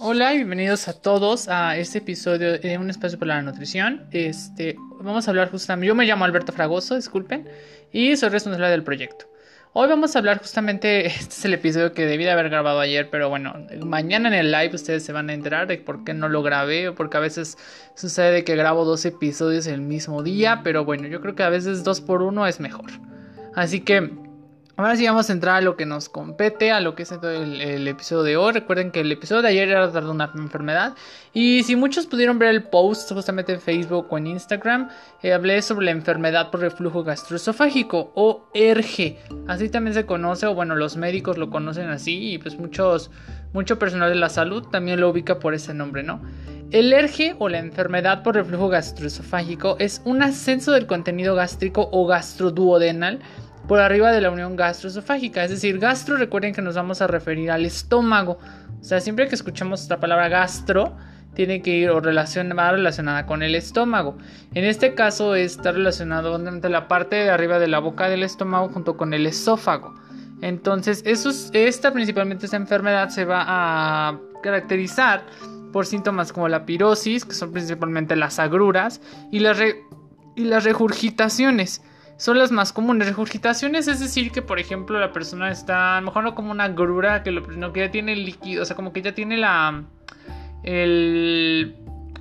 Hola y bienvenidos a todos a este episodio de Un Espacio para la Nutrición. Este, vamos a hablar justamente, yo me llamo Alberto Fragoso, disculpen, y soy responsable del proyecto. Hoy vamos a hablar justamente, este es el episodio que debí de haber grabado ayer, pero bueno, mañana en el live ustedes se van a enterar de por qué no lo grabé, porque a veces sucede que grabo dos episodios el mismo día, pero bueno, yo creo que a veces dos por uno es mejor. Así que Ahora sí vamos a entrar a lo que nos compete, a lo que es el, el, episodio de hoy. Recuerden que el episodio de ayer era de una enfermedad. Y si muchos pudieron ver el post justamente en Facebook o en Instagram, eh, hablé sobre la enfermedad por reflujo gastroesofágico o ERGE. Así también se conoce, o bueno, los médicos lo conocen así y pues muchos, mucho personal de la salud también lo ubica por ese nombre, ¿no? El ERGE o la enfermedad por reflujo gastroesofágico es un ascenso del contenido gástrico o gastroduodenal por arriba de la unión gastroesofágica. Es decir, gastro, recuerden que nos vamos a referir al estómago. O sea, siempre que escuchamos la palabra gastro, tiene que ir o relacionada, relacionada con el estómago. En este caso está relacionado entre la parte de arriba de la boca del estómago junto con el esófago. Entonces, esta principalmente esta enfermedad se va a caracterizar por síntomas como la pirosis, que son principalmente las agruras, y las, y las regurgitaciones son las más comunes. Regurgitaciones es decir que, por ejemplo, la persona está, a lo mejor no como una grura, que, lo, que ya tiene el líquido, o sea, como que ya tiene la el,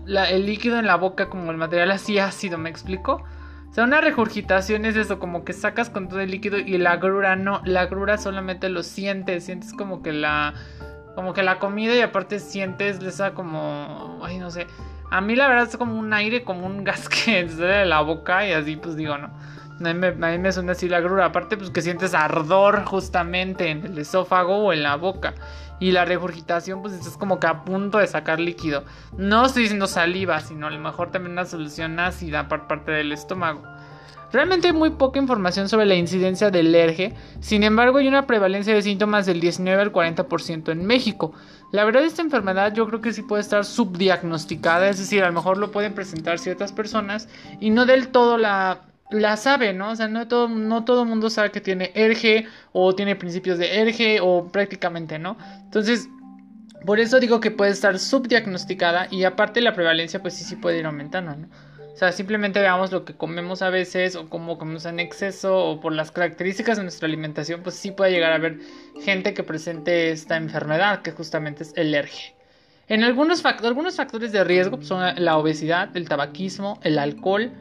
el líquido en la boca, como el material así ácido, ¿me explico? O sea, una regurgitación es eso, como que sacas con todo el líquido y la grura no, la grura solamente lo sientes, sientes como que la, como que la comida y aparte sientes esa como, ay, no sé. A mí la verdad es como un aire, como un gas que sale de la boca y así pues digo, ¿no? A mí, me, suena así la grura. Aparte, pues que sientes ardor justamente en el esófago o en la boca. Y la regurgitación, pues estás como que a punto de sacar líquido. No estoy diciendo saliva, sino a lo mejor también una solución ácida por parte del estómago. Realmente hay muy poca información sobre la incidencia del ERGE, sin embargo hay una prevalencia de síntomas del 19 al 40% en México. La verdad esta enfermedad yo creo que sí puede estar subdiagnosticada, es decir, a lo mejor lo pueden presentar ciertas personas y no del todo la la sabe, ¿no? O sea, no todo, no todo mundo sabe que tiene ERGE o tiene principios de ERGE o prácticamente, ¿no? Entonces, por eso digo que puede estar subdiagnosticada y aparte la prevalencia pues sí, sí puede ir aumentando, ¿no? O sea, simplemente veamos lo que comemos a veces o cómo comemos en exceso o por las características de nuestra alimentación, pues sí puede llegar a haber gente que presente esta enfermedad, que justamente es el ERGE. En algunos, algunos factores de riesgo pues, son la obesidad, el tabaquismo, el alcohol,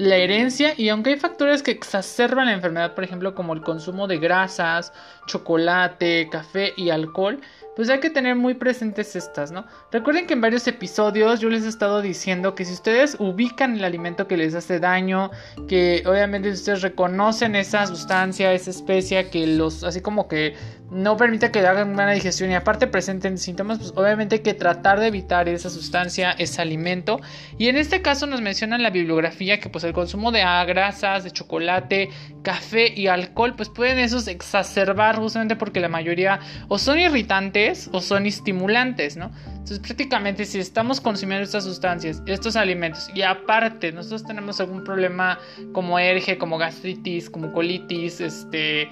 la herencia y aunque hay factores que exacerban la enfermedad, por ejemplo como el consumo de grasas, chocolate, café y alcohol, pues hay que tener muy presentes estas, ¿no? Recuerden que en varios episodios yo les he estado diciendo que si ustedes ubican el alimento que les hace daño, que obviamente ustedes reconocen esa sustancia, esa especia que los, así como que no permite que hagan una digestión y aparte presenten síntomas, pues obviamente hay que tratar de evitar esa sustancia, ese alimento. Y en este caso nos mencionan la bibliografía que pues el consumo de grasas, de chocolate, café y alcohol, pues pueden esos exacerbar justamente porque la mayoría o son irritantes o son estimulantes, ¿no? Entonces prácticamente si estamos consumiendo estas sustancias, estos alimentos y aparte nosotros tenemos algún problema como erge, como gastritis, como colitis, este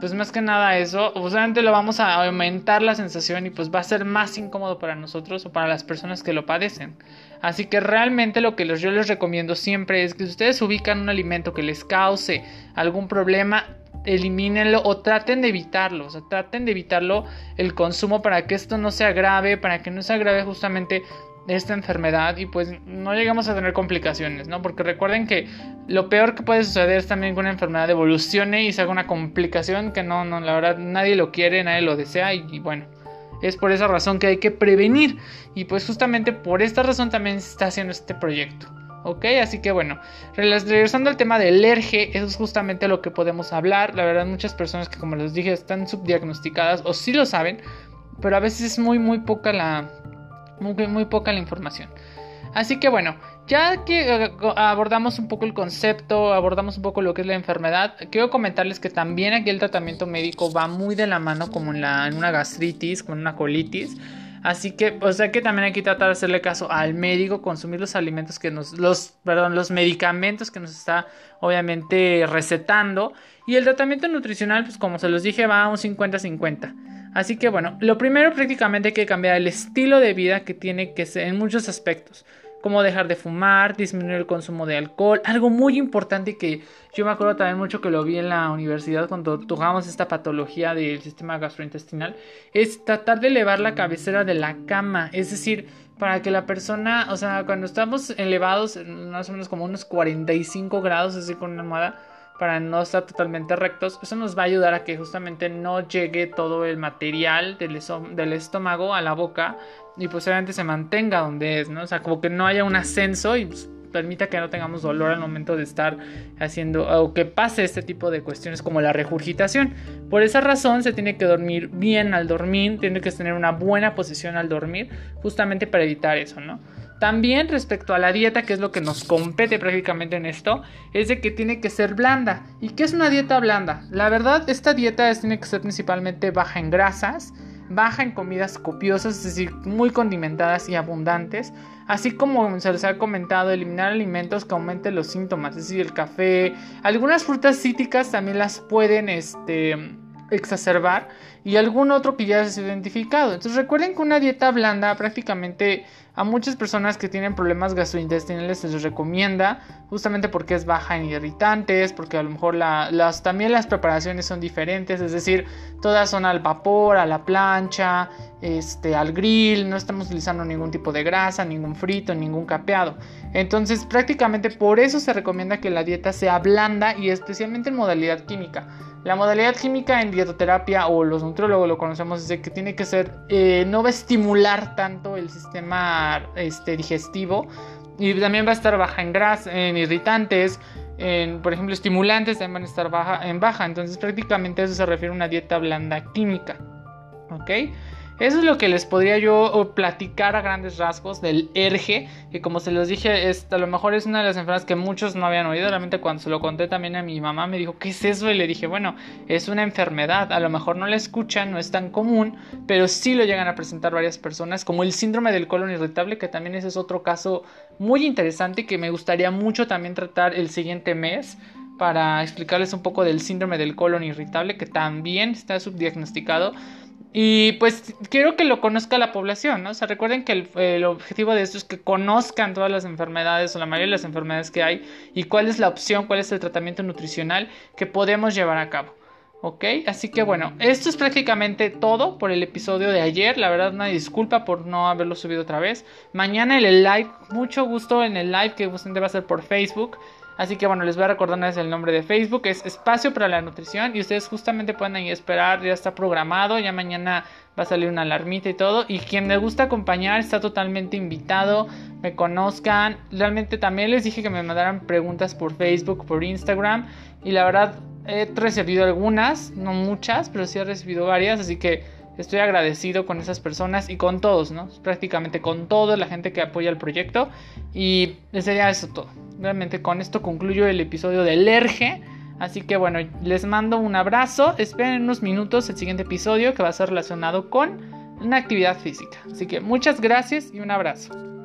pues más que nada eso, obviamente lo vamos a aumentar la sensación y pues va a ser más incómodo para nosotros o para las personas que lo padecen. Así que realmente lo que yo les recomiendo siempre es que ustedes ubican un alimento que les cause algún problema, elimínenlo o traten de evitarlo, o sea, traten de evitarlo el consumo para que esto no se agrave, para que no se agrave justamente esta enfermedad y pues no llegamos a tener complicaciones, ¿no? Porque recuerden que lo peor que puede suceder es también que una enfermedad evolucione y se haga una complicación que no, no, la verdad nadie lo quiere, nadie lo desea y, bueno, es por esa razón que hay que prevenir y pues justamente por esta razón también se está haciendo este proyecto. ¿Ok? Así que bueno, regresando al tema del ERGE, eso es justamente lo que podemos hablar. La verdad, muchas personas que como les dije están subdiagnosticadas o sí lo saben, pero a veces es muy, muy poca la, muy, poca la información. Así que bueno, ya que eh, abordamos un poco el concepto, abordamos un poco lo que es la enfermedad, quiero comentarles que también aquí el tratamiento médico va muy de la mano como en, la, en una gastritis, con una colitis. Así que, o sea que también hay que tratar de hacerle caso al médico, consumir los alimentos que nos, los, perdón, los medicamentos que nos está obviamente recetando. Y el tratamiento nutricional, pues como se los dije, va a un 50-50. Así que bueno, lo primero prácticamente hay que cambiar el estilo de vida que tiene que ser en muchos aspectos como dejar de fumar, disminuir el consumo de alcohol, algo muy importante que yo me acuerdo también mucho que lo vi en la universidad cuando tocamos esta patología del sistema gastrointestinal, es tratar de elevar la cabecera de la cama, es decir, para que la persona, o sea, cuando estamos elevados, más o menos como unos 45 grados, así con una almohada, para no estar totalmente rectos, eso nos va a ayudar a que justamente no llegue todo el material del estómago a la boca y posiblemente se mantenga donde es, ¿no? O sea, como que no haya un ascenso y pues, permita que no tengamos dolor al momento de estar haciendo o que pase este tipo de cuestiones como la regurgitación. Por esa razón se tiene que dormir bien al dormir, tiene que tener una buena posición al dormir, justamente para evitar eso, ¿no? También respecto a la dieta, que es lo que nos compete prácticamente en esto, es de que tiene que ser blanda. ¿Y qué es una dieta blanda? La verdad, esta dieta tiene que ser principalmente baja en grasas, baja en comidas copiosas, es decir, muy condimentadas y abundantes, así como se les ha comentado, eliminar alimentos que aumenten los síntomas, es decir, el café, algunas frutas cítricas también las pueden este, exacerbar y algún otro que ya se ha identificado. Entonces recuerden que una dieta blanda prácticamente a muchas personas que tienen problemas gastrointestinales se les recomienda justamente porque es baja en irritantes, porque a lo mejor las, también las preparaciones son diferentes, es decir, todas son al vapor, a la plancha, este, al grill, no estamos utilizando ningún tipo de grasa, ningún frito, ningún capeado. Entonces prácticamente por eso se recomienda que la dieta sea blanda y especialmente en modalidad química. La modalidad química en dietoterapia o los nutriólogos lo conocemos es de que tiene que ser, eh, no va a estimular tanto el sistema este, digestivo y también va a estar baja en grasa, en irritantes, en, por ejemplo, estimulantes también van a estar baja, en baja. Entonces prácticamente eso se refiere a una dieta blanda química. ¿Ok? Eso es lo que les podría yo platicar a grandes rasgos del ERGE, que como se los dije, es, a lo mejor es una de las enfermedades que muchos no habían oído. Realmente cuando se lo conté también a mi mamá me dijo, ¿qué es eso? Y le dije, bueno, es una enfermedad, a lo mejor no la escuchan, no es tan común, pero sí lo llegan a presentar varias personas, como el síndrome del colon irritable, que también ese es otro caso muy interesante que me gustaría mucho también tratar el siguiente mes para explicarles un poco del síndrome del colon irritable que también está subdiagnosticado y pues quiero que lo conozca la población, ¿no? O sea, recuerden que el, objetivo de esto es que conozcan todas las enfermedades o la mayoría de las enfermedades que hay y cuál es la opción, cuál es el tratamiento nutricional que podemos llevar a cabo. ¿Ok? Así que bueno, esto es prácticamente todo por el episodio de ayer. La verdad, una disculpa por no haberlo subido otra vez. Mañana en el live, mucho gusto en el live que va a ser por Facebook. Así que bueno, les voy a recordar el nombre de Facebook, es Espacio para la Nutrición y ustedes justamente pueden ahí esperar, ya está programado, ya mañana va a salir una alarmita y todo. Y quien me gusta acompañar está totalmente invitado, me conozcan. Realmente también les dije que me mandaran preguntas por Facebook, por Instagram y la verdad he recibido algunas, no muchas, pero sí he recibido varias, así que estoy agradecido con esas personas y con todos, ¿no? Prácticamente con toda la gente que apoya el proyecto y sería eso todo realmente con esto concluyo el episodio del ERGE. Así que bueno, les mando un abrazo. Esperen unos minutos el siguiente episodio que va a ser relacionado con una actividad física. Así que muchas gracias y un abrazo.